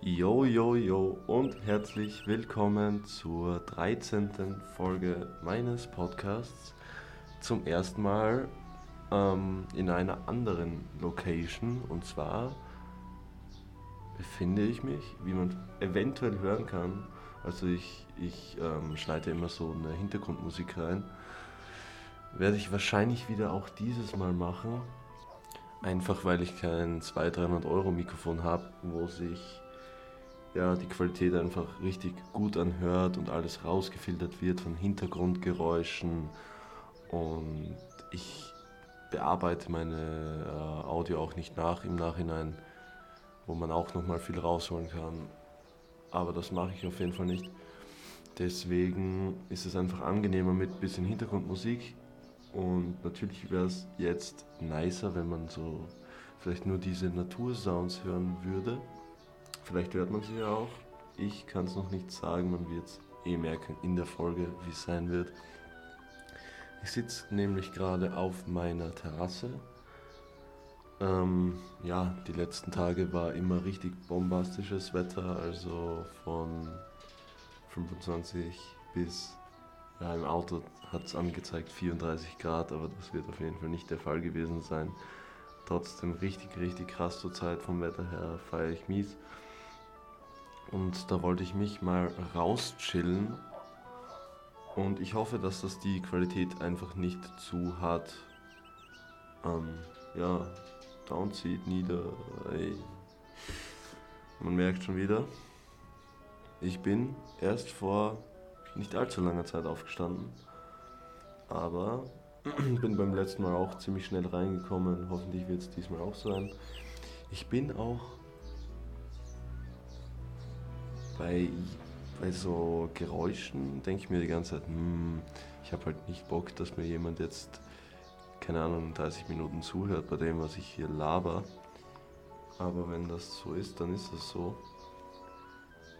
Yo, yo, yo und herzlich willkommen zur 13. Folge meines Podcasts. Zum ersten Mal ähm, in einer anderen Location und zwar befinde ich mich, wie man eventuell hören kann, also ich, ich ähm, schneide immer so eine Hintergrundmusik rein, werde ich wahrscheinlich wieder auch dieses Mal machen, einfach weil ich kein 200-300 Euro Mikrofon habe, wo sich ja, die Qualität einfach richtig gut anhört und alles rausgefiltert wird von Hintergrundgeräuschen. Und ich bearbeite meine äh, Audio auch nicht nach im Nachhinein, wo man auch nochmal viel rausholen kann. Aber das mache ich auf jeden Fall nicht. Deswegen ist es einfach angenehmer mit ein bisschen Hintergrundmusik. Und natürlich wäre es jetzt nicer, wenn man so vielleicht nur diese Natursounds hören würde. Vielleicht hört man sie ja auch. Ich kann es noch nicht sagen, man wird es eh merken in der Folge, wie es sein wird. Ich sitze nämlich gerade auf meiner Terrasse. Ähm, ja, die letzten Tage war immer richtig bombastisches Wetter, also von 25 bis, ja, im Auto hat es angezeigt 34 Grad, aber das wird auf jeden Fall nicht der Fall gewesen sein. Trotzdem richtig, richtig krass zur Zeit vom Wetter her, feiere ich mies. Und da wollte ich mich mal rauschillen und ich hoffe, dass das die Qualität einfach nicht zu hart ähm, ja, downzieht, nieder. Ey. Man merkt schon wieder, ich bin erst vor nicht allzu langer Zeit aufgestanden, aber bin beim letzten Mal auch ziemlich schnell reingekommen. Hoffentlich wird es diesmal auch sein. Ich bin auch bei bei so Geräuschen denke ich mir die ganze Zeit, hm, ich habe halt nicht Bock, dass mir jemand jetzt, keine Ahnung, 30 Minuten zuhört bei dem, was ich hier laber. Aber wenn das so ist, dann ist es so.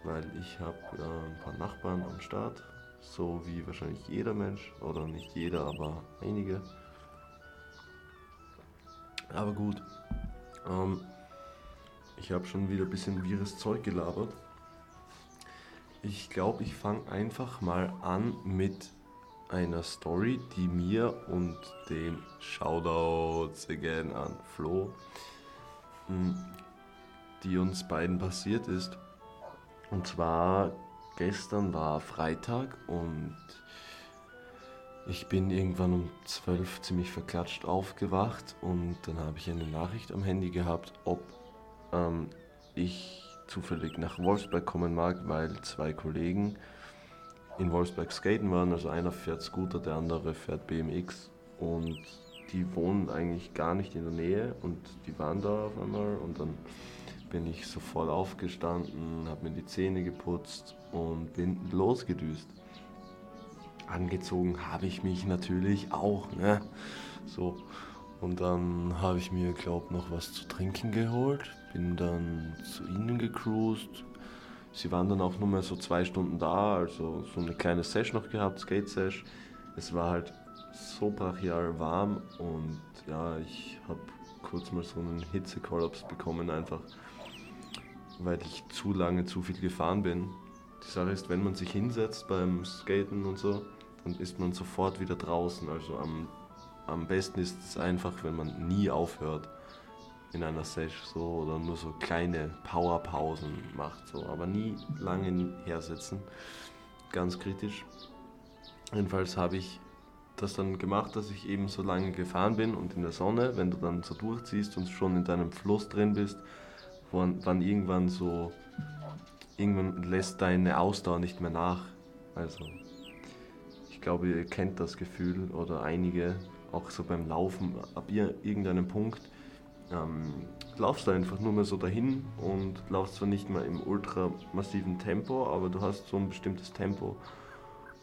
Weil ich habe ja ein paar Nachbarn am Start, so wie wahrscheinlich jeder Mensch, oder nicht jeder, aber einige. Aber gut, ähm, ich habe schon wieder ein bisschen wirres Zeug gelabert. Ich glaube, ich fange einfach mal an mit einer Story, die mir und dem Shoutouts again an Flo, hm, die uns beiden passiert ist. Und zwar gestern war Freitag und ich bin irgendwann um 12 ziemlich verklatscht aufgewacht und dann habe ich eine Nachricht am Handy gehabt, ob ähm, ich zufällig nach Wolfsberg kommen mag, weil zwei Kollegen in Wolfsberg skaten waren. Also einer fährt Scooter, der andere fährt BMX und die wohnen eigentlich gar nicht in der Nähe und die waren da auf einmal und dann bin ich sofort aufgestanden, habe mir die Zähne geputzt und bin losgedüst. Angezogen habe ich mich natürlich auch, ne? So. Und dann habe ich mir, glaube noch was zu trinken geholt, bin dann zu ihnen gecruised. Sie waren dann auch nur mehr so zwei Stunden da, also so eine kleine Sesh noch gehabt, Skate-Sesh. Es war halt so brachial warm und ja, ich habe kurz mal so einen Hitzekollaps bekommen, einfach weil ich zu lange zu viel gefahren bin. Die Sache ist, wenn man sich hinsetzt beim Skaten und so, dann ist man sofort wieder draußen. Also am am besten ist es einfach, wenn man nie aufhört in einer Session so oder nur so kleine Powerpausen macht, so, aber nie lange hersetzen. Ganz kritisch. Jedenfalls habe ich das dann gemacht, dass ich eben so lange gefahren bin und in der Sonne, wenn du dann so durchziehst und schon in deinem Fluss drin bist, wann, wann irgendwann so, irgendwann lässt deine Ausdauer nicht mehr nach. Also, ich glaube, ihr kennt das Gefühl oder einige, auch so beim Laufen, ab irgendeinem Punkt ähm, laufst du einfach nur mehr so dahin und laufst zwar nicht mehr im ultra massiven Tempo, aber du hast so ein bestimmtes Tempo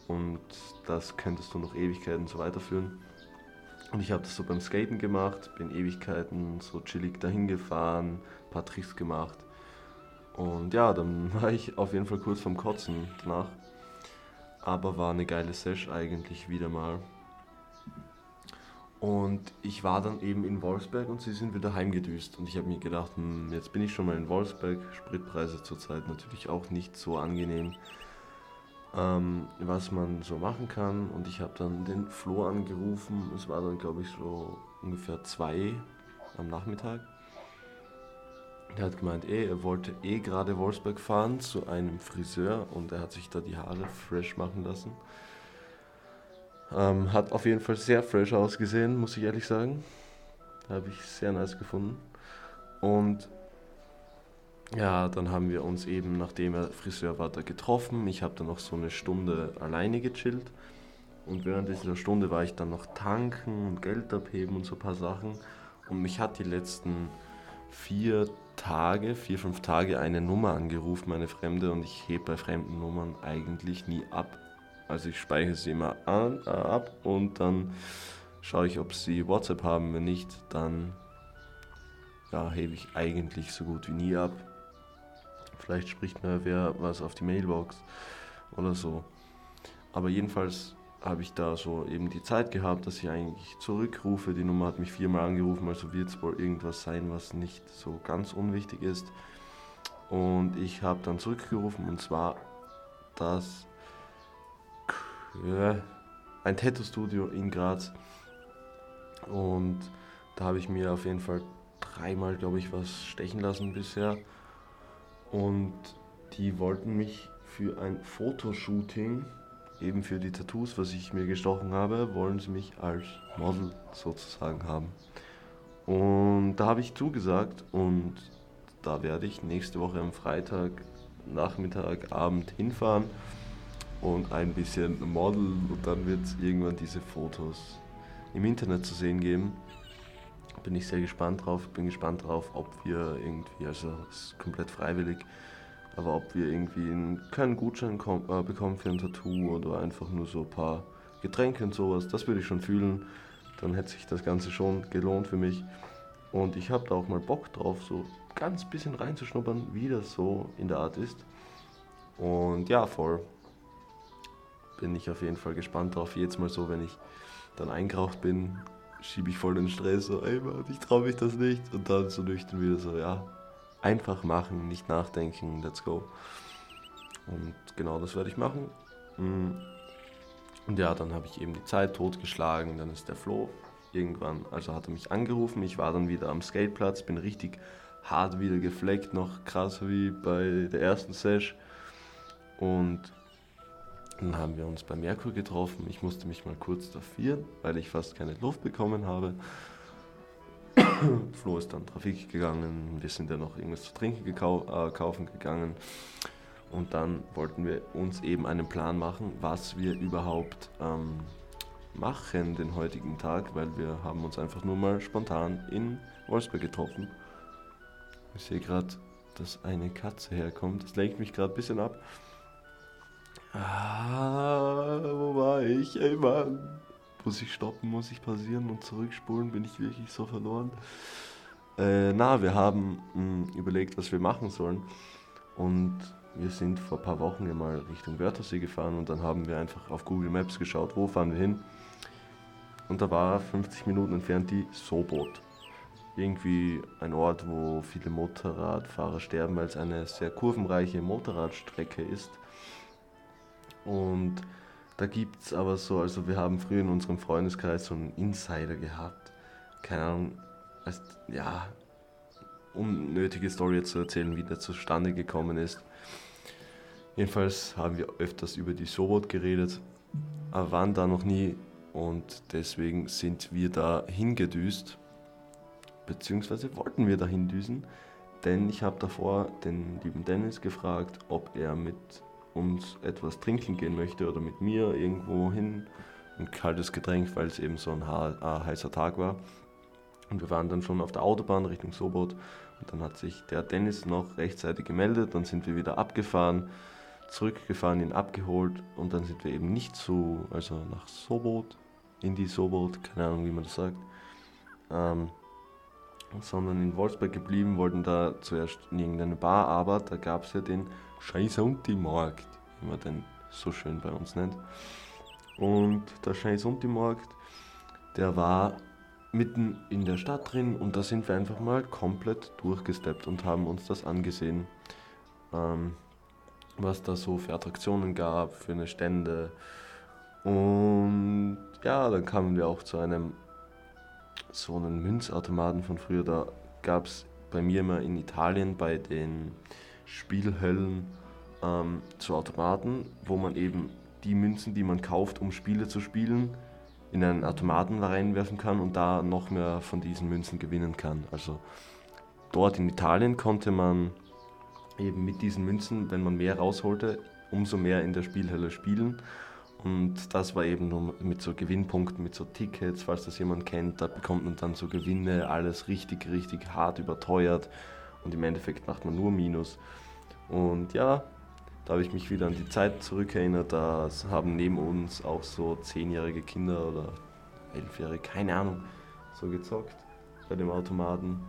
und das könntest du noch Ewigkeiten so weiterführen. Und ich habe das so beim Skaten gemacht, bin Ewigkeiten so chillig dahin gefahren, ein paar Tricks gemacht. Und ja, dann war ich auf jeden Fall kurz vorm Kotzen danach. aber war eine geile Sesh eigentlich wieder mal. Und ich war dann eben in Wolfsberg und sie sind wieder heimgedüst. Und ich habe mir gedacht, hm, jetzt bin ich schon mal in Wolfsberg. Spritpreise zurzeit natürlich auch nicht so angenehm, ähm, was man so machen kann. Und ich habe dann den Flo angerufen. Es war dann, glaube ich, so ungefähr zwei am Nachmittag. Er hat gemeint, ey, er wollte eh gerade Wolfsberg fahren zu einem Friseur und er hat sich da die Haare fresh machen lassen. Ähm, hat auf jeden Fall sehr fresh ausgesehen, muss ich ehrlich sagen. Habe ich sehr nice gefunden. Und ja, dann haben wir uns eben, nachdem er Friseur war, da getroffen. Ich habe dann noch so eine Stunde alleine gechillt. Und während dieser Stunde war ich dann noch tanken und Geld abheben und so ein paar Sachen. Und mich hat die letzten vier Tage, vier, fünf Tage eine Nummer angerufen, meine Fremde. Und ich hebe bei fremden Nummern eigentlich nie ab. Also ich speichere sie immer an, äh, ab und dann schaue ich, ob sie WhatsApp haben. Wenn nicht, dann ja, hebe ich eigentlich so gut wie nie ab. Vielleicht spricht mir wer was auf die Mailbox oder so. Aber jedenfalls habe ich da so eben die Zeit gehabt, dass ich eigentlich zurückrufe. Die Nummer hat mich viermal angerufen, also wird es wohl irgendwas sein, was nicht so ganz unwichtig ist. Und ich habe dann zurückgerufen und zwar das ja, ein Tattoo-Studio in Graz. Und da habe ich mir auf jeden Fall dreimal, glaube ich, was stechen lassen bisher. Und die wollten mich für ein Fotoshooting, eben für die Tattoos, was ich mir gestochen habe, wollen sie mich als Model sozusagen haben. Und da habe ich zugesagt und da werde ich nächste Woche am Freitag, Nachmittag, Abend hinfahren und ein bisschen modeln und dann wird es irgendwann diese Fotos im Internet zu sehen geben. Bin ich sehr gespannt drauf. Bin gespannt drauf, ob wir irgendwie, also es ist komplett freiwillig, aber ob wir irgendwie einen kleinen Gutschein äh, bekommen für ein Tattoo oder einfach nur so ein paar Getränke und sowas. Das würde ich schon fühlen. Dann hätte sich das Ganze schon gelohnt für mich. Und ich habe da auch mal Bock drauf, so ganz bisschen reinzuschnuppern, wie das so in der Art ist. Und ja, voll bin ich auf jeden Fall gespannt drauf. Jetzt mal so, wenn ich dann eingeraucht bin, schiebe ich voll den Stress, so, ey Mann, ich traue mich das nicht. Und dann so nüchtern wieder so, ja, einfach machen, nicht nachdenken, let's go. Und genau das werde ich machen. Mm. Und ja, dann habe ich eben die Zeit totgeschlagen, dann ist der Flo irgendwann, also hat er mich angerufen, ich war dann wieder am Skateplatz, bin richtig hart wieder gefleckt, noch krasser wie bei der ersten Sesh. Und dann haben wir uns bei Merkur getroffen. Ich musste mich mal kurz dafieren, weil ich fast keine Luft bekommen habe. Flo ist dann Trafik gegangen. Wir sind ja noch irgendwas zu trinken gekau äh, kaufen gegangen. Und dann wollten wir uns eben einen Plan machen, was wir überhaupt ähm, machen den heutigen Tag, weil wir haben uns einfach nur mal spontan in Wolfsburg getroffen. Ich sehe gerade, dass eine Katze herkommt. Das lenkt mich gerade ein bisschen ab. Ah, wo war ich? Ey, Mann. Muss ich stoppen, muss ich pausieren und zurückspulen? Bin ich wirklich so verloren? Äh, na, wir haben mh, hm, überlegt, was wir machen sollen. Und wir sind vor ein paar Wochen mal Richtung Wörthersee gefahren und dann haben wir einfach auf Google Maps geschaut, wo fahren wir hin. Und da war 50 Minuten entfernt die Sobot. Irgendwie ein Ort, wo viele Motorradfahrer sterben, weil es eine sehr kurvenreiche Motorradstrecke ist. Und da gibt es aber so, also wir haben früher in unserem Freundeskreis so einen Insider gehabt. Keine Ahnung, als, ja, unnötige Story zu erzählen, wie der zustande gekommen ist. Jedenfalls haben wir öfters über die Sobot geredet, aber waren da noch nie und deswegen sind wir da hingedüst, beziehungsweise wollten wir da hindüsen, denn ich habe davor den lieben Dennis gefragt, ob er mit uns etwas trinken gehen möchte oder mit mir irgendwo hin, ein kaltes Getränk, weil es eben so ein heißer Tag war. Und wir waren dann schon auf der Autobahn Richtung Sobot. Und dann hat sich der Dennis noch rechtzeitig gemeldet, dann sind wir wieder abgefahren, zurückgefahren, ihn abgeholt. Und dann sind wir eben nicht zu, also nach Sobot, in die Sobot, keine Ahnung wie man das sagt, ähm, sondern in Wolfsburg geblieben, wollten da zuerst in irgendeine Bar, aber da gab es ja den Scheiß und die Markt, wie man den so schön bei uns nennt. Und der Scheiß Untimarkt, der war mitten in der Stadt drin und da sind wir einfach mal komplett durchgesteppt und haben uns das angesehen, ähm, was da so für Attraktionen gab, für eine Stände. Und ja, dann kamen wir auch zu einem so einen Münzautomaten von früher. Da gab es bei mir immer in Italien bei den Spielhöllen ähm, zu Automaten, wo man eben die Münzen, die man kauft, um Spiele zu spielen, in einen Automaten reinwerfen kann und da noch mehr von diesen Münzen gewinnen kann. Also dort in Italien konnte man eben mit diesen Münzen, wenn man mehr rausholte, umso mehr in der Spielhölle spielen. Und das war eben nur mit so Gewinnpunkten, mit so Tickets, falls das jemand kennt, da bekommt man dann so Gewinne, alles richtig, richtig hart überteuert und im Endeffekt macht man nur Minus. Und ja, da habe ich mich wieder an die Zeit zurückerinnert, da haben neben uns auch so zehnjährige Kinder oder elfjährige, keine Ahnung, so gezockt bei dem Automaten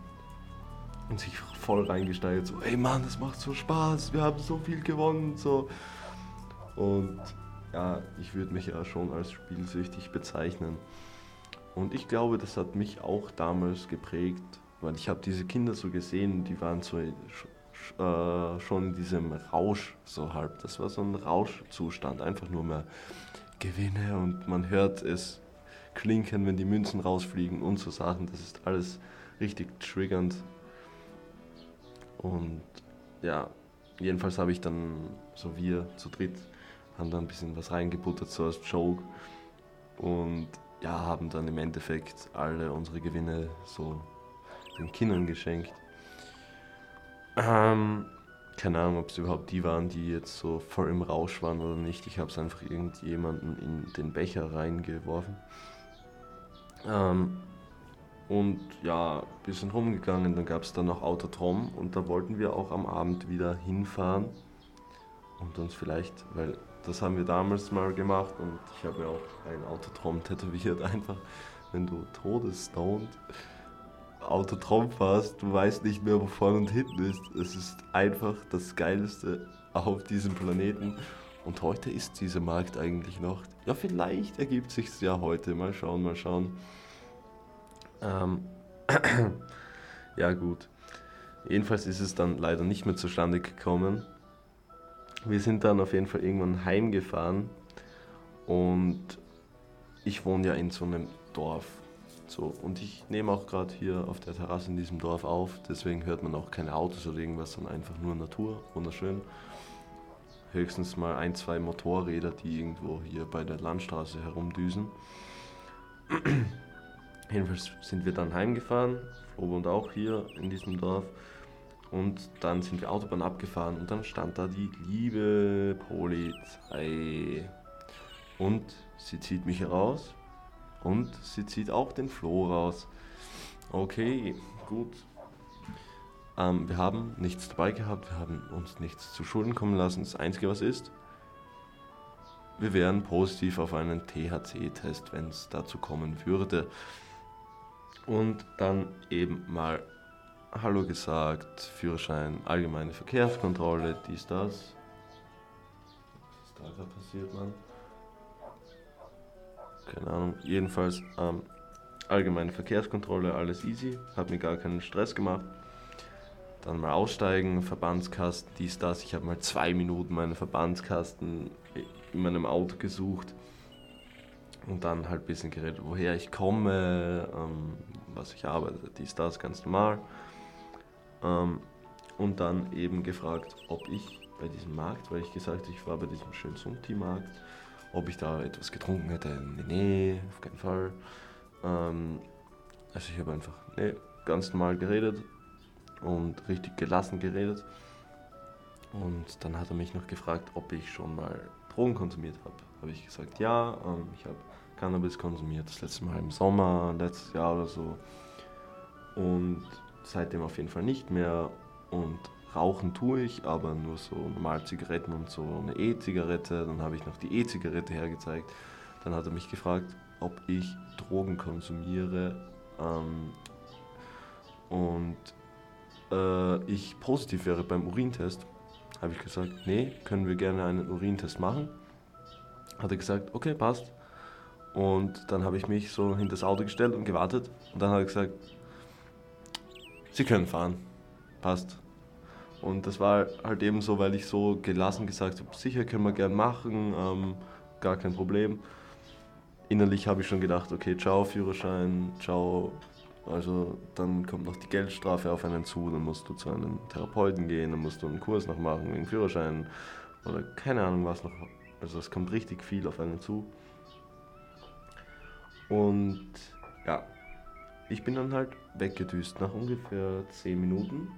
und sich voll reingesteigert, so, ey Mann, das macht so Spaß, wir haben so viel gewonnen, so. Und ja, ich würde mich ja schon als spielsüchtig bezeichnen. Und ich glaube, das hat mich auch damals geprägt, weil ich habe diese Kinder so gesehen, die waren so äh, schon in diesem Rausch so halb. Das war so ein Rauschzustand, einfach nur mehr Gewinne und man hört es klinken, wenn die Münzen rausfliegen und so Sachen. Das ist alles richtig triggernd. Und ja, jedenfalls habe ich dann, so wir zu dritt, haben da ein bisschen was reingebuttert, so als Joke. Und ja, haben dann im Endeffekt alle unsere Gewinne so den Kindern geschenkt. Ähm, keine Ahnung, ob es überhaupt die waren, die jetzt so voll im Rausch waren oder nicht. Ich habe es einfach irgendjemanden in den Becher reingeworfen. Ähm, und ja, wir sind rumgegangen, dann gab es dann noch Autotrom und da wollten wir auch am Abend wieder hinfahren und uns vielleicht, weil das haben wir damals mal gemacht und ich habe mir auch ein Autotrom tätowiert, einfach wenn du todesstoned Autotrom fährst, du weißt nicht mehr, wo vorne und hinten ist. Es ist einfach das Geilste auf diesem Planeten. Und heute ist dieser Markt eigentlich noch. Ja, vielleicht ergibt sich's ja heute. Mal schauen, mal schauen. Ähm, ja, gut. Jedenfalls ist es dann leider nicht mehr zustande gekommen. Wir sind dann auf jeden Fall irgendwann heimgefahren und ich wohne ja in so einem Dorf so, und ich nehme auch gerade hier auf der Terrasse in diesem Dorf auf, deswegen hört man auch keine Autos oder irgendwas, sondern einfach nur Natur, wunderschön. Höchstens mal ein, zwei Motorräder, die irgendwo hier bei der Landstraße herumdüsen. Jedenfalls sind wir dann heimgefahren, Flo und auch hier in diesem Dorf. Und dann sind wir Autobahn abgefahren und dann stand da die liebe Polizei. Und sie zieht mich raus und sie zieht auch den Floh raus. Okay, gut. Ähm, wir haben nichts dabei gehabt, wir haben uns nichts zu Schulden kommen lassen. Das Einzige, was ist, wir wären positiv auf einen THC-Test, wenn es dazu kommen würde. Und dann eben mal Hallo gesagt, Führerschein, allgemeine Verkehrskontrolle, dies, das. Was ist da gerade passiert, Mann? Keine Ahnung. Jedenfalls ähm, allgemeine Verkehrskontrolle, alles easy, hat mir gar keinen Stress gemacht. Dann mal aussteigen, Verbandskasten, dies, das. Ich habe mal zwei Minuten meinen Verbandskasten in meinem Auto gesucht und dann halt ein bisschen geredet, woher ich komme, ähm, was ich arbeite, dies, das, ganz normal. Ähm, und dann eben gefragt, ob ich bei diesem Markt, weil ich gesagt habe, ich war bei diesem schönen Sunti-Markt, ob ich da etwas getrunken hätte. Nee, auf keinen Fall. Ähm, also ich habe einfach nee, ganz normal geredet und richtig gelassen geredet. Und dann hat er mich noch gefragt, ob ich schon mal Drogen konsumiert habe. Habe ich gesagt, ja, ähm, ich habe Cannabis konsumiert, das letzte Mal im Sommer, letztes Jahr oder so. Und seitdem auf jeden Fall nicht mehr. Und Rauchen tue ich, aber nur so normal Zigaretten und so eine E-Zigarette. Dann habe ich noch die E-Zigarette hergezeigt. Dann hat er mich gefragt, ob ich Drogen konsumiere ähm, und äh, ich positiv wäre beim Urintest. Habe ich gesagt, nee, können wir gerne einen Urintest machen. hat er gesagt, okay, passt. Und dann habe ich mich so hinter das Auto gestellt und gewartet. Und dann hat er gesagt, Sie können fahren. Passt. Und das war halt eben so, weil ich so gelassen gesagt habe, sicher können wir gern machen, ähm, gar kein Problem. Innerlich habe ich schon gedacht, okay, ciao Führerschein, ciao. Also dann kommt noch die Geldstrafe auf einen zu, dann musst du zu einem Therapeuten gehen, dann musst du einen Kurs noch machen wegen Führerschein oder keine Ahnung was noch. Also es kommt richtig viel auf einen zu. Und ja, ich bin dann halt weggedüst nach ungefähr 10 Minuten.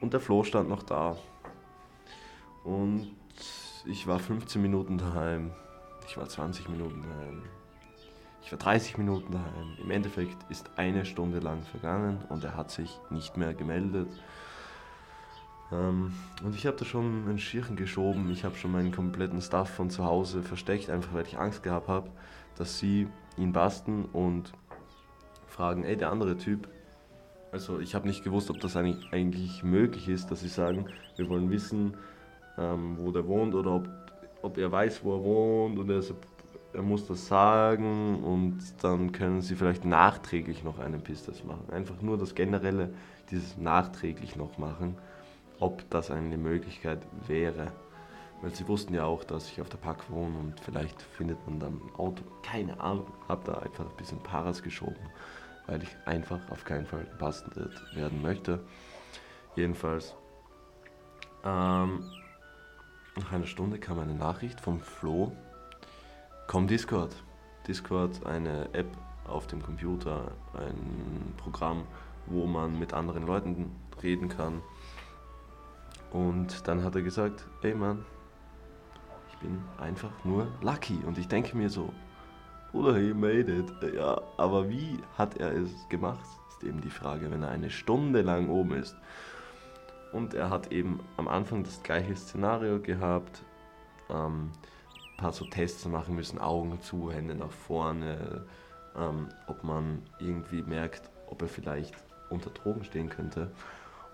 Und der Flo stand noch da. Und ich war 15 Minuten daheim. Ich war 20 Minuten daheim. Ich war 30 Minuten daheim. Im Endeffekt ist eine Stunde lang vergangen und er hat sich nicht mehr gemeldet. Ähm, und ich habe da schon einen Schirchen geschoben. Ich habe schon meinen kompletten Stuff von zu Hause versteckt, einfach weil ich Angst gehabt habe, dass sie ihn basten und fragen, ey, der andere Typ. Also ich habe nicht gewusst, ob das eigentlich, möglich ist, dass sie sagen, wir wollen wissen, ähm, wo der wohnt oder ob, ob er weiß, wo er wohnt und er, er muss das sagen und dann können sie vielleicht nachträglich noch einen Pisstest machen. Einfach nur das generelle, dieses nachträglich noch machen ob das eine Möglichkeit wäre. Weil sie wussten ja auch, dass ich auf der Park wohne und vielleicht findet man dann ein Auto. Keine Ahnung. Hab da einfach ein bisschen Paras geschoben, weil ich einfach auf keinen Fall gebastelt werden möchte. Jedenfalls. Ähm, nach einer Stunde kam eine Nachricht vom Flo. Komm Discord. Discord, eine App auf dem Computer, ein Programm, wo man mit anderen Leuten reden kann und dann hat er gesagt, ey Mann, ich bin einfach nur lucky. Und ich denke mir so, Bruder, he made it. Ja, aber wie hat er es gemacht, ist eben die Frage, wenn er eine Stunde lang oben ist. Und er hat eben am Anfang das gleiche Szenario gehabt. Ähm, ein paar so Tests machen müssen, Augen zu, Hände nach vorne, ähm, ob man irgendwie merkt, ob er vielleicht unter Drogen stehen könnte.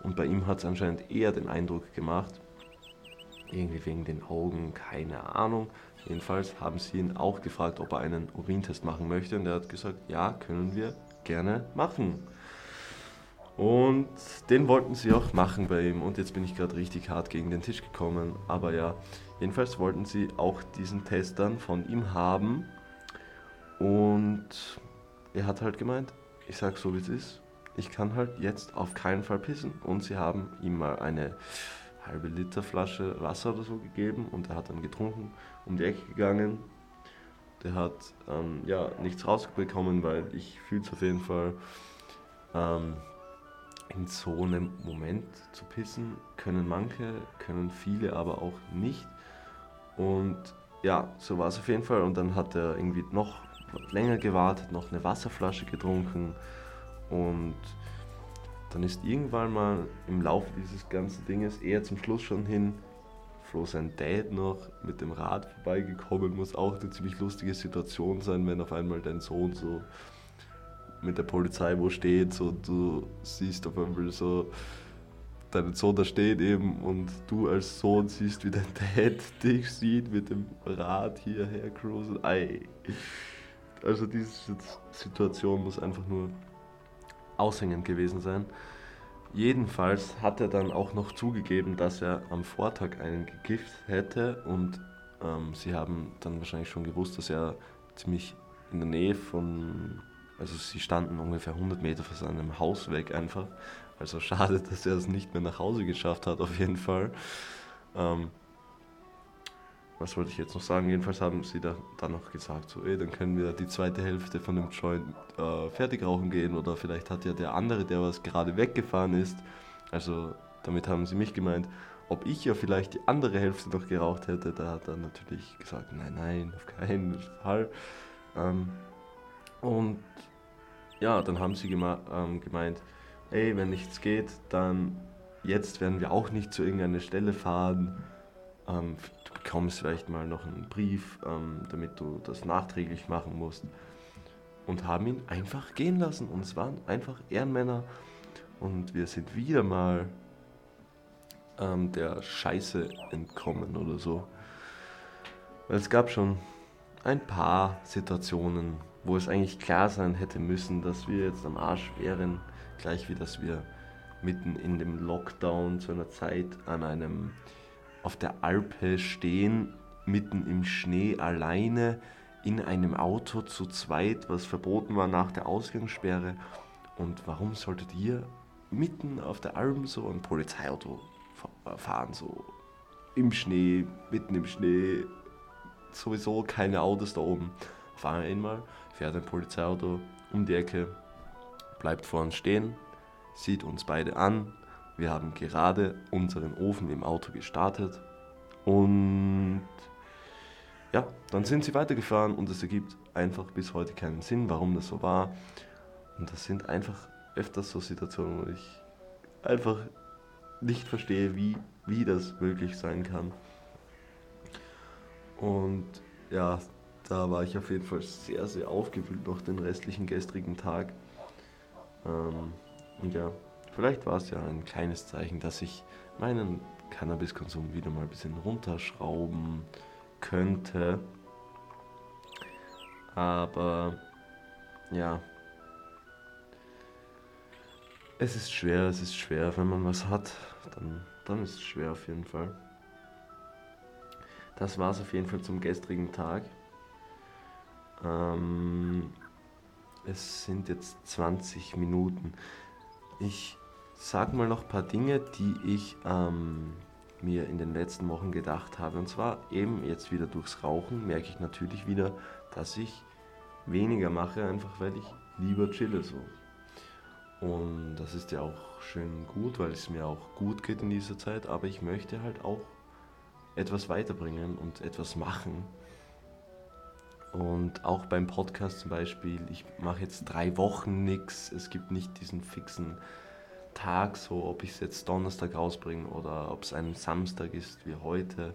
Und bei ihm hat es anscheinend eher den Eindruck gemacht, irgendwie wegen den Augen, keine Ahnung. Jedenfalls haben sie ihn auch gefragt, ob er einen Urintest machen möchte. Und er hat gesagt, ja, können wir gerne machen. Und den wollten sie auch machen bei ihm. Und jetzt bin ich gerade richtig hart gegen den Tisch gekommen. Aber ja, jedenfalls wollten sie auch diesen Test dann von ihm haben. Und er hat halt gemeint, ich sag so wie es ist ich kann halt jetzt auf keinen Fall pissen. Und sie haben ihm mal eine halbe Liter Flasche Wasser oder so gegeben und er hat dann getrunken, um die Ecke gegangen. Der hat ähm, ja nichts rausbekommen, weil ich fühle es auf jeden Fall. Ähm, in so einem Moment zu pissen können manche, können viele aber auch nicht. Und ja, so war es auf jeden Fall. Und dann hat er irgendwie noch länger gewartet, noch eine Wasserflasche getrunken und dann ist irgendwann mal im Laufe dieses ganzen Dinges eher zum Schluss schon hin Flo sein Dad noch mit dem Rad vorbeigekommen. Muss auch eine ziemlich lustige Situation sein, wenn auf einmal dein Sohn so mit der Polizei wo steht, so du siehst auf einmal so deinen Sohn da steht eben und du als Sohn siehst, wie dein Dad dich sieht mit dem Rad hierher cruisen. Ei. Also diese Situation muss einfach nur aushängend gewesen sein. Jedenfalls hat er dann auch noch zugegeben, dass er am Vortag einen gekifft hätte und ähm, sie haben dann wahrscheinlich schon gewusst, dass er ziemlich in der Nähe von, also sie standen ungefähr 100 Meter von seinem Haus weg einfach. Also schade, dass er es nicht mehr nach Hause geschafft hat, auf jeden Fall. Ähm, was wollte ich jetzt noch sagen? Jedenfalls haben sie da, dann noch gesagt, so, ey, dann können wir die zweite Hälfte von dem Joint äh, fertig rauchen gehen oder vielleicht hat ja der andere, der was gerade weggefahren ist, also damit haben sie mich gemeint, ob ich ja vielleicht die andere Hälfte noch geraucht hätte, da hat er natürlich gesagt, nein, nein, auf keinen Fall. Ähm, und ja, dann haben sie ähm, gemeint, ey, wenn nichts geht, dann jetzt werden wir auch nicht zu irgendeiner Stelle fahren. Ähm, bekommst vielleicht mal noch einen Brief, ähm, damit du das nachträglich machen musst. Und haben ihn einfach gehen lassen. Und es waren einfach Ehrenmänner. Und wir sind wieder mal ähm, der Scheiße entkommen oder so. Weil es gab schon ein paar Situationen, wo es eigentlich klar sein hätte müssen, dass wir jetzt am Arsch wären, gleich wie dass wir mitten in dem Lockdown zu einer Zeit an einem auf der Alpe stehen, mitten im Schnee alleine in einem Auto zu zweit, was verboten war nach der Ausgangssperre. Und warum solltet ihr mitten auf der Alm so ein Polizeiauto fahren, so im Schnee, mitten im Schnee, sowieso keine Autos da oben. Auf einmal fährt ein Polizeiauto um die Ecke, bleibt vor uns stehen, sieht uns beide an. Wir haben gerade unseren Ofen im Auto gestartet und ja, dann sind sie weitergefahren und es ergibt einfach bis heute keinen Sinn, warum das so war. Und das sind einfach öfters so Situationen, wo ich einfach nicht verstehe, wie, wie das möglich sein kann. Und ja, da war ich auf jeden Fall sehr, sehr aufgewühlt noch den restlichen gestrigen Tag. Ähm, und ja, vielleicht war es ja ein kleines Zeichen, dass ich meinen Cannabiskonsum wieder mal ein bisschen runterschrauben könnte. Aber ja, es ist schwer, es ist schwer. Wenn man was hat, dann, dann ist es schwer auf jeden Fall. Das war es auf jeden Fall zum gestrigen Tag. Ähm, es sind jetzt 20 Minuten. Ich sag mal noch ein paar Dinge, die ich ähm, mir in den letzten Wochen gedacht habe. Und zwar eben jetzt wieder durchs Rauchen merke ich natürlich wieder, dass ich weniger mache, einfach weil ich lieber chille so. Und das ist ja auch schön gut, weil es mir auch gut geht in dieser Zeit, aber ich möchte halt auch etwas weiterbringen und etwas machen. Und auch beim Podcast zum Beispiel, ich mache jetzt drei Wochen nichts, es gibt nicht diesen fixen Tag, so ob ich es jetzt Donnerstag rausbringe oder ob es ein Samstag ist wie heute.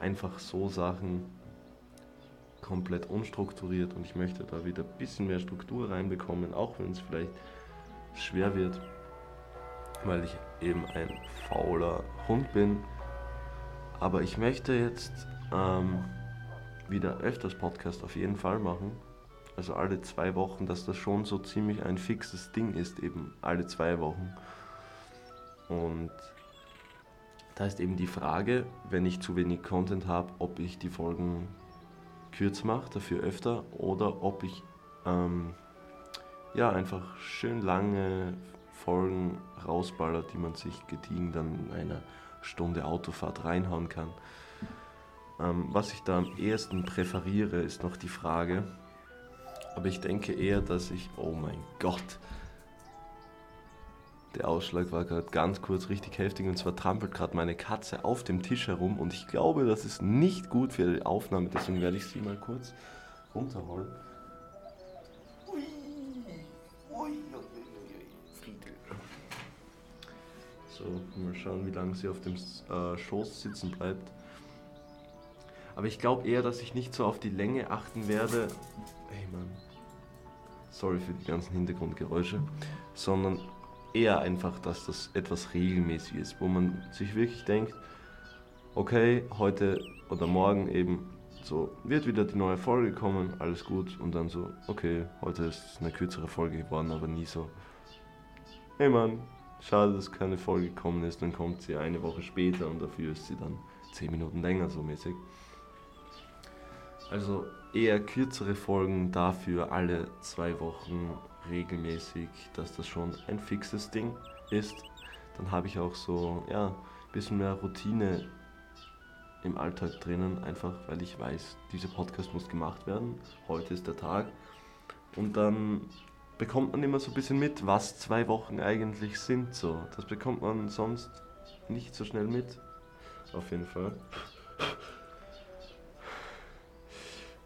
Einfach so Sachen komplett unstrukturiert und ich möchte da wieder ein bisschen mehr Struktur reinbekommen, auch wenn es vielleicht schwer wird, weil ich eben ein fauler Hund bin. Aber ich möchte jetzt ähm, wieder öfters Podcast auf jeden Fall machen also alle zwei Wochen, dass das schon so ziemlich ein fixes Ding ist, eben alle zwei Wochen. Und da ist eben die Frage, wenn ich zu wenig Content habe, ob ich die Folgen kürzer mache, dafür öfter, oder ob ich ähm, ja einfach schön lange Folgen rausballert, die man sich gediegen dann in einer Stunde Autofahrt reinhauen kann. Ähm, was ich da am ehesten präferiere, ist noch die Frage, aber ich denke eher, dass ich, oh mein Gott, der Ausschlag war gerade ganz kurz richtig heftig und zwar trampelt gerade meine Katze auf dem Tisch herum und ich glaube, das ist nicht gut für die Aufnahme, deswegen werde ich sie mal kurz runterholen. Ui, ui, ui, so, mal schauen, wie lange sie auf dem äh, Schoß sitzen bleibt. Aber ich glaube eher, dass ich nicht so auf die Länge achten werde. Ey Mann, sorry für die ganzen Hintergrundgeräusche, sondern eher einfach, dass das etwas regelmäßig ist, wo man sich wirklich denkt, okay, heute oder morgen eben so wird wieder die neue Folge kommen, alles gut und dann so, okay, heute ist eine kürzere Folge geworden, aber nie so, hey Mann, schade, dass keine Folge gekommen ist, dann kommt sie eine Woche später und dafür ist sie dann 10 Minuten länger so mäßig. Also eher kürzere Folgen, dafür alle zwei Wochen regelmäßig, dass das schon ein fixes Ding ist. Dann habe ich auch so, ja, ein bisschen mehr Routine im Alltag drinnen, einfach weil ich weiß, dieser Podcast muss gemacht werden. Heute ist der Tag. Und dann bekommt man immer so ein bisschen mit, was zwei Wochen eigentlich sind. So. Das bekommt man sonst nicht so schnell mit. Auf jeden Fall.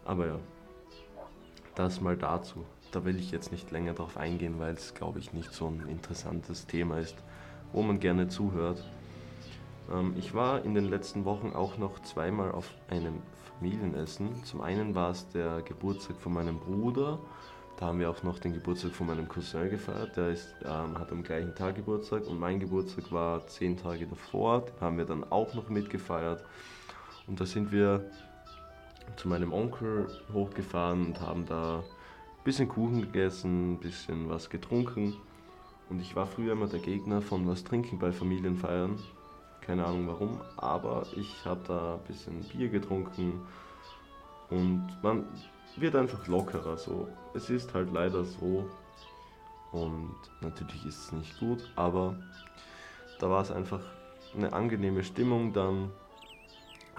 Aber ja, das mal dazu. Da will ich jetzt nicht länger drauf eingehen, weil es, glaube ich, nicht so ein interessantes Thema ist, wo man gerne zuhört. Ähm, ich war in den letzten Wochen auch noch zweimal auf einem Familienessen. Zum einen war es der Geburtstag von meinem Bruder. Da haben wir auch noch den Geburtstag von meinem Cousin gefeiert. Der ist, ähm, hat am gleichen Tag Geburtstag und mein Geburtstag war zehn Tage davor. Den haben wir dann auch noch mitgefeiert. Und da sind wir zu meinem Onkel hochgefahren und haben da ein bisschen Kuchen gegessen, ein bisschen was getrunken. Und ich war früher immer der Gegner von was trinken bei Familienfeiern. Keine Ahnung warum, aber ich habe da ein bisschen Bier getrunken und man wird einfach lockerer so. Es ist halt leider so und natürlich ist es nicht gut, aber da war es einfach eine angenehme Stimmung dann,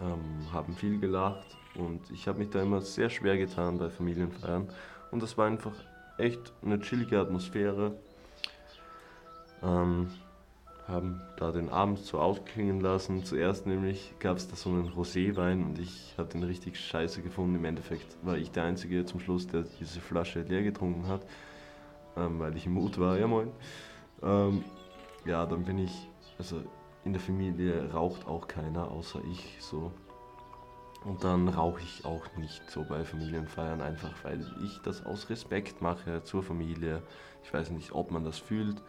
ähm, haben viel gelacht und ich habe mich da immer sehr schwer getan bei Familienfeiern und das war einfach echt eine chillige Atmosphäre. Ähm, haben da den Abend so ausklingen lassen. Zuerst nämlich gab es da so einen Roséwein und ich habe den richtig scheiße gefunden. Im Endeffekt war ich der Einzige zum Schluss, der diese Flasche leer getrunken hat, ähm, weil ich im Mut war. Ja, moin. Ähm, ja, dann bin ich, also in der Familie raucht auch keiner außer ich so. Und dann rauche ich auch nicht so bei Familienfeiern, einfach weil ich das aus Respekt mache zur Familie. Ich weiß nicht, ob man das fühlt.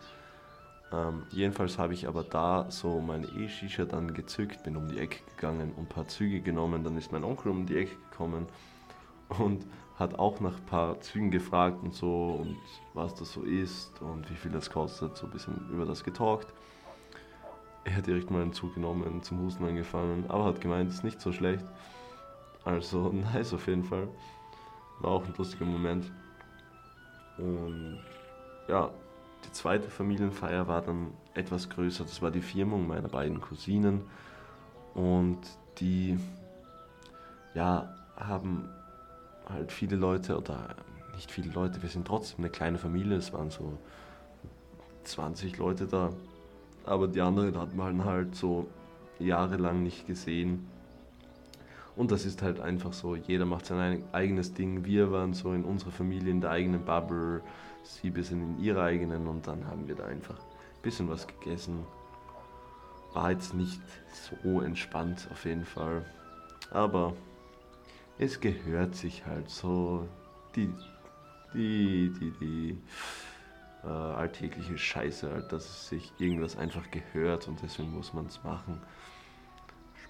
Ähm, jedenfalls habe ich aber da so meine E-Shisha dann gezückt, bin um die Ecke gegangen und ein paar Züge genommen. Dann ist mein Onkel um die Ecke gekommen und hat auch nach ein paar Zügen gefragt und so und was das so ist und wie viel das kostet, so ein bisschen über das getalkt. Er hat direkt mal einen Zug genommen, zum Husten angefangen, aber hat gemeint, es ist nicht so schlecht. Also nice auf jeden Fall. War auch ein lustiger Moment. Und ja, die zweite Familienfeier war dann etwas größer. Das war die Firmung meiner beiden Cousinen. Und die ja, haben halt viele Leute, oder nicht viele Leute, wir sind trotzdem eine kleine Familie. Es waren so 20 Leute da. Aber die anderen hat man halt so jahrelang nicht gesehen. Und das ist halt einfach so, jeder macht sein eigenes Ding. Wir waren so in unserer Familie in der eigenen Bubble, sie ein bisschen in ihrer eigenen und dann haben wir da einfach ein bisschen was gegessen. War jetzt nicht so entspannt auf jeden Fall. Aber es gehört sich halt so die, die, die, die äh, alltägliche Scheiße halt, dass es sich irgendwas einfach gehört und deswegen muss man es machen.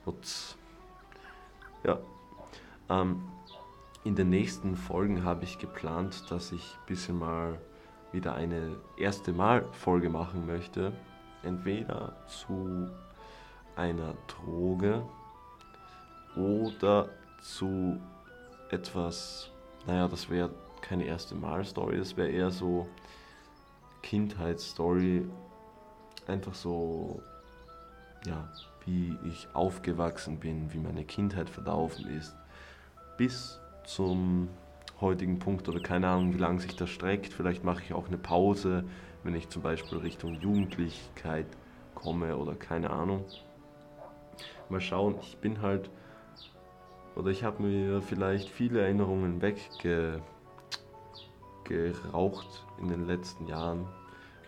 Schmutz. Ja. Ähm, in den nächsten Folgen habe ich geplant, dass ich ein bisschen mal wieder eine erste Mal Folge machen möchte. Entweder zu einer Droge oder zu etwas, naja, das wäre keine erste Mal Story, das wäre eher so Kindheitsstory. Einfach so, ja, wie ich aufgewachsen bin, wie meine Kindheit verlaufen ist, bis zum heutigen Punkt oder keine Ahnung, wie lange sich das streckt. Vielleicht mache ich auch eine Pause, wenn ich zum Beispiel Richtung Jugendlichkeit komme oder keine Ahnung. Mal schauen, ich bin halt, oder ich habe mir vielleicht viele Erinnerungen weggeraucht in den letzten Jahren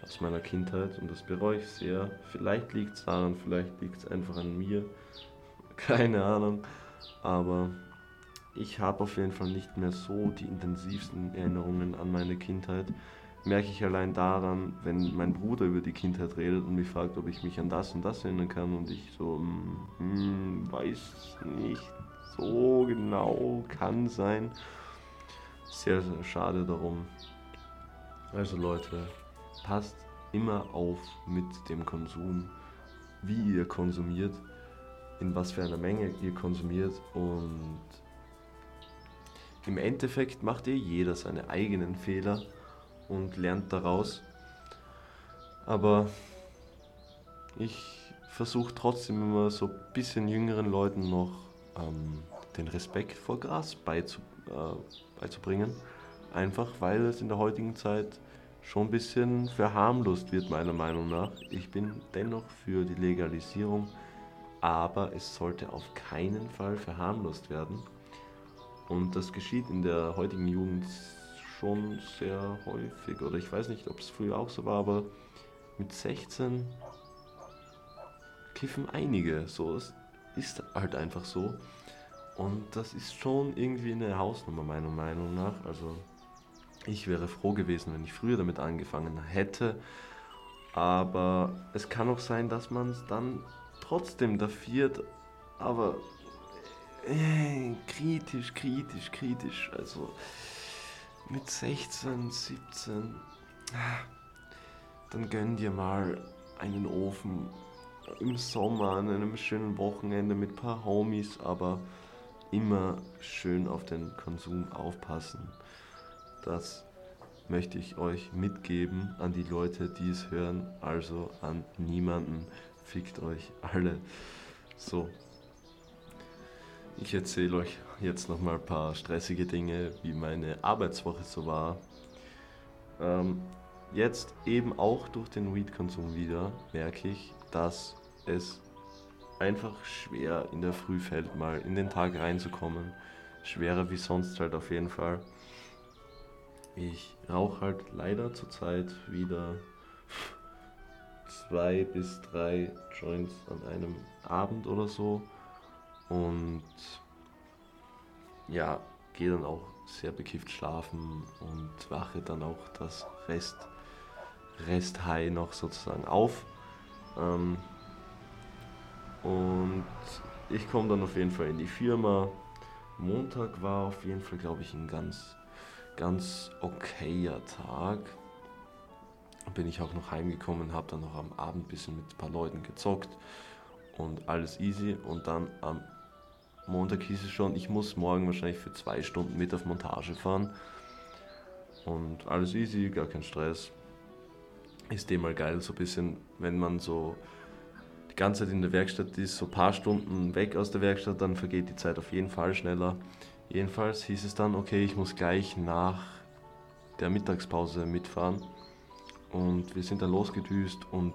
aus meiner Kindheit und das bereue ich sehr. Vielleicht liegt es daran, vielleicht liegt es einfach an mir. Keine Ahnung. Aber ich habe auf jeden Fall nicht mehr so die intensivsten Erinnerungen an meine Kindheit. Merke ich allein daran, wenn mein Bruder über die Kindheit redet und mich fragt, ob ich mich an das und das erinnern kann und ich so, hm, weiß nicht so genau, kann sein. Sehr, sehr schade darum. Also Leute, passt immer auf mit dem Konsum, wie ihr konsumiert, in was für einer Menge ihr konsumiert und im Endeffekt macht ihr jeder seine eigenen Fehler und lernt daraus. Aber ich versuche trotzdem immer so ein bisschen jüngeren Leuten noch ähm, den Respekt vor Gras äh, beizubringen. Einfach weil es in der heutigen Zeit schon ein bisschen verharmlost wird, meiner Meinung nach. Ich bin dennoch für die Legalisierung, aber es sollte auf keinen Fall verharmlost werden. Und das geschieht in der heutigen Jugend schon sehr häufig. Oder ich weiß nicht, ob es früher auch so war, aber mit 16 kiffen einige. So, es ist halt einfach so. Und das ist schon irgendwie eine Hausnummer, meiner Meinung nach. Also ich wäre froh gewesen, wenn ich früher damit angefangen hätte. Aber es kann auch sein, dass man es dann trotzdem dafiert. Aber äh, kritisch, kritisch, kritisch. Also mit 16, 17, dann gönn dir mal einen Ofen im Sommer an einem schönen Wochenende mit ein paar Homies, aber immer schön auf den Konsum aufpassen. Das möchte ich euch mitgeben an die Leute, die es hören, also an niemanden. Fickt euch alle. So. Ich erzähle euch jetzt noch mal ein paar stressige Dinge, wie meine Arbeitswoche so war. Ähm, jetzt eben auch durch den Weed-Konsum wieder merke ich, dass es einfach schwer in der Früh fällt, mal in den Tag reinzukommen. Schwerer wie sonst halt auf jeden Fall. Ich rauche halt leider zurzeit wieder zwei bis drei Joints an einem Abend oder so. Und ja, gehe dann auch sehr bekifft schlafen und wache dann auch das Rest, Rest High noch sozusagen auf. Ähm, und ich komme dann auf jeden Fall in die Firma. Montag war auf jeden Fall, glaube ich, ein ganz, ganz okayer Tag. Bin ich auch noch heimgekommen, habe dann noch am Abend ein bisschen mit ein paar Leuten gezockt und alles easy. Und dann am Montag hieß es schon, ich muss morgen wahrscheinlich für zwei Stunden mit auf Montage fahren. Und alles easy, gar kein Stress. Ist dem mal geil, so ein bisschen, wenn man so die ganze Zeit in der Werkstatt ist, so ein paar Stunden weg aus der Werkstatt, dann vergeht die Zeit auf jeden Fall schneller. Jedenfalls hieß es dann, okay, ich muss gleich nach der Mittagspause mitfahren. Und wir sind dann losgedüst und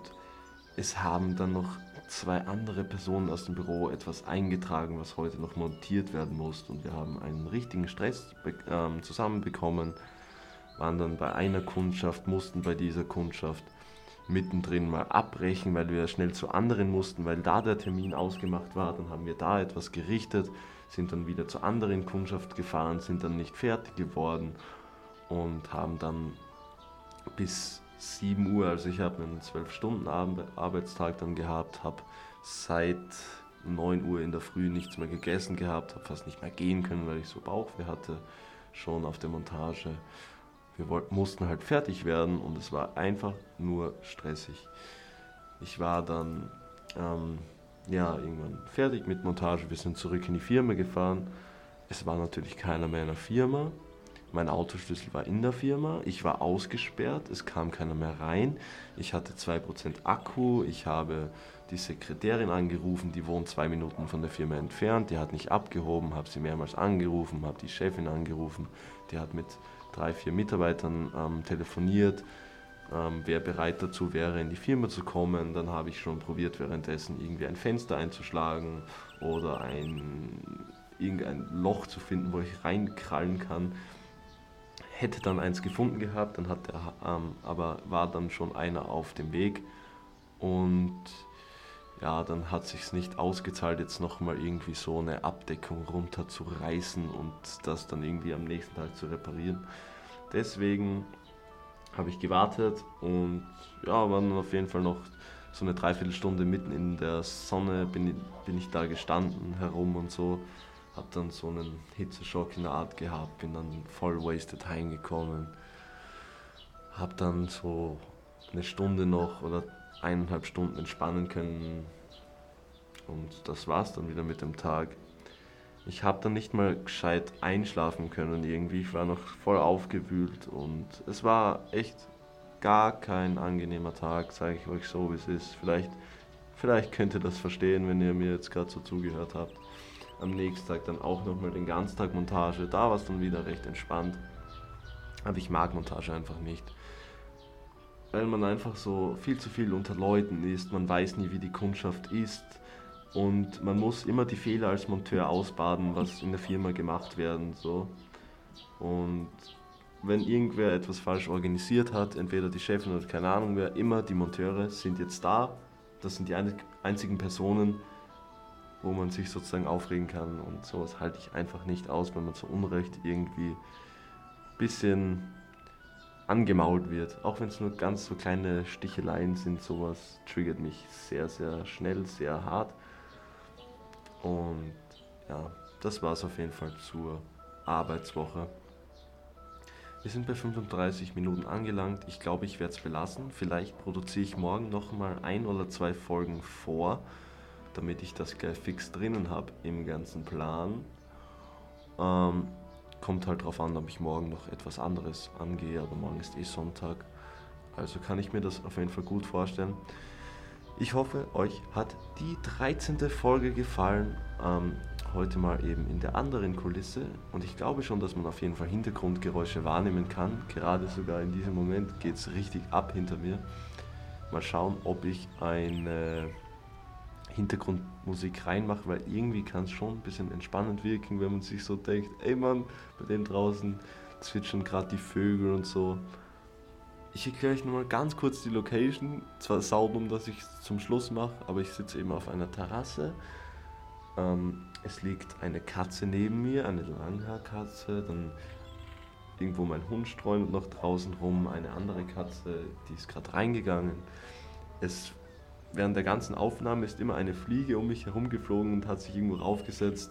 es haben dann noch zwei andere Personen aus dem Büro etwas eingetragen, was heute noch montiert werden muss. Und wir haben einen richtigen Stress äh, zusammenbekommen, waren dann bei einer Kundschaft, mussten bei dieser Kundschaft mittendrin mal abbrechen, weil wir schnell zu anderen mussten, weil da der Termin ausgemacht war. Dann haben wir da etwas gerichtet, sind dann wieder zur anderen Kundschaft gefahren, sind dann nicht fertig geworden und haben dann bis 7 Uhr, also ich habe einen 12-Stunden-Arbeitstag dann gehabt, habe seit 9 Uhr in der Früh nichts mehr gegessen gehabt, habe fast nicht mehr gehen können, weil ich so Bauchweh hatte, schon auf der Montage. Wir wollten, mussten halt fertig werden und es war einfach nur stressig. Ich war dann ähm, ja, irgendwann fertig mit Montage, wir sind zurück in die Firma gefahren. Es war natürlich keiner mehr in der Firma. Mein Autoschlüssel war in der Firma, ich war ausgesperrt, es kam keiner mehr rein. Ich hatte 2% Akku, ich habe die Sekretärin angerufen, die wohnt zwei Minuten von der Firma entfernt, die hat nicht abgehoben, habe sie mehrmals angerufen, habe die Chefin angerufen, die hat mit drei, vier Mitarbeitern ähm, telefoniert, ähm, wer bereit dazu wäre, in die Firma zu kommen. Dann habe ich schon probiert, währenddessen irgendwie ein Fenster einzuschlagen oder ein, irgendein Loch zu finden, wo ich reinkrallen kann hätte dann eins gefunden gehabt, dann hat er, ähm, aber war dann schon einer auf dem Weg und ja, dann hat sich nicht ausgezahlt, jetzt nochmal irgendwie so eine Abdeckung runterzureißen und das dann irgendwie am nächsten Tag zu reparieren. Deswegen habe ich gewartet und ja, war dann auf jeden Fall noch so eine Dreiviertelstunde mitten in der Sonne, bin, ich, bin ich da gestanden herum und so hab dann so einen Hitzeschock in der Art gehabt, bin dann voll wasted heimgekommen. Hab dann so eine Stunde noch oder eineinhalb Stunden entspannen können. Und das war's dann wieder mit dem Tag. Ich habe dann nicht mal gescheit einschlafen können irgendwie. Ich war noch voll aufgewühlt und es war echt gar kein angenehmer Tag, sage ich euch so, wie es ist. Vielleicht, vielleicht könnt ihr das verstehen, wenn ihr mir jetzt gerade so zugehört habt am nächsten Tag dann auch nochmal den Ganztag Montage. Da war es dann wieder recht entspannt. Aber ich mag Montage einfach nicht. Weil man einfach so viel zu viel unter Leuten ist, man weiß nie, wie die Kundschaft ist und man muss immer die Fehler als Monteur ausbaden, was in der Firma gemacht werden. So. Und wenn irgendwer etwas falsch organisiert hat, entweder die Chefin oder keine Ahnung wer, immer die Monteure sind jetzt da. Das sind die einzigen Personen, wo man sich sozusagen aufregen kann. Und sowas halte ich einfach nicht aus, wenn man zu Unrecht irgendwie ein bisschen angemault wird. Auch wenn es nur ganz so kleine Sticheleien sind, sowas triggert mich sehr, sehr schnell, sehr hart. Und ja, das war es auf jeden Fall zur Arbeitswoche. Wir sind bei 35 Minuten angelangt. Ich glaube, ich werde es belassen. Vielleicht produziere ich morgen nochmal ein oder zwei Folgen vor, damit ich das gleich fix drinnen habe im ganzen Plan. Ähm, kommt halt darauf an, ob ich morgen noch etwas anderes angehe, aber morgen ist eh Sonntag. Also kann ich mir das auf jeden Fall gut vorstellen. Ich hoffe, euch hat die 13. Folge gefallen. Ähm, heute mal eben in der anderen Kulisse. Und ich glaube schon, dass man auf jeden Fall Hintergrundgeräusche wahrnehmen kann. Gerade sogar in diesem Moment geht es richtig ab hinter mir. Mal schauen, ob ich eine Hintergrundmusik reinmache, weil irgendwie kann es schon ein bisschen entspannend wirken, wenn man sich so denkt, ey Mann, bei dem draußen zwitschern gerade die Vögel und so. Ich erkläre euch nochmal ganz kurz die Location. Zwar saudumm, dass ich es zum Schluss mache, aber ich sitze eben auf einer Terrasse. Ähm, es liegt eine Katze neben mir, eine Langhaarkatze. Dann irgendwo mein Hund streunt noch draußen rum. Eine andere Katze, die ist gerade reingegangen. Es, während der ganzen Aufnahme ist immer eine Fliege um mich herum geflogen und hat sich irgendwo raufgesetzt.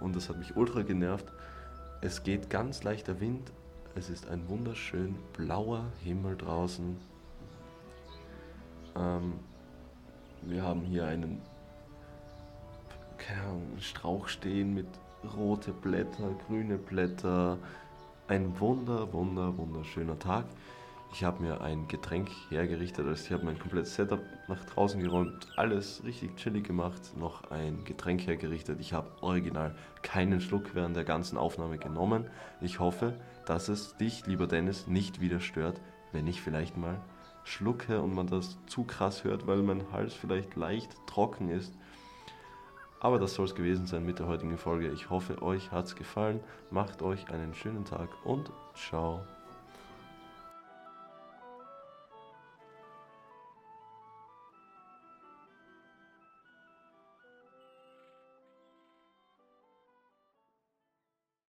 Und das hat mich ultra genervt. Es geht ganz leichter Wind. Es ist ein wunderschön blauer Himmel draußen. Ähm, wir haben hier einen Strauch stehen mit rote Blätter, grüne Blätter. Ein wunder, wunder, wunderschöner Tag. Ich habe mir ein Getränk hergerichtet, also ich habe mein komplettes Setup nach draußen geräumt, alles richtig chillig gemacht, noch ein Getränk hergerichtet. Ich habe original keinen Schluck während der ganzen Aufnahme genommen. Ich hoffe, dass es dich, lieber Dennis, nicht wieder stört, wenn ich vielleicht mal schlucke und man das zu krass hört, weil mein Hals vielleicht leicht trocken ist. Aber das soll es gewesen sein mit der heutigen Folge. Ich hoffe, euch hat es gefallen. Macht euch einen schönen Tag und ciao.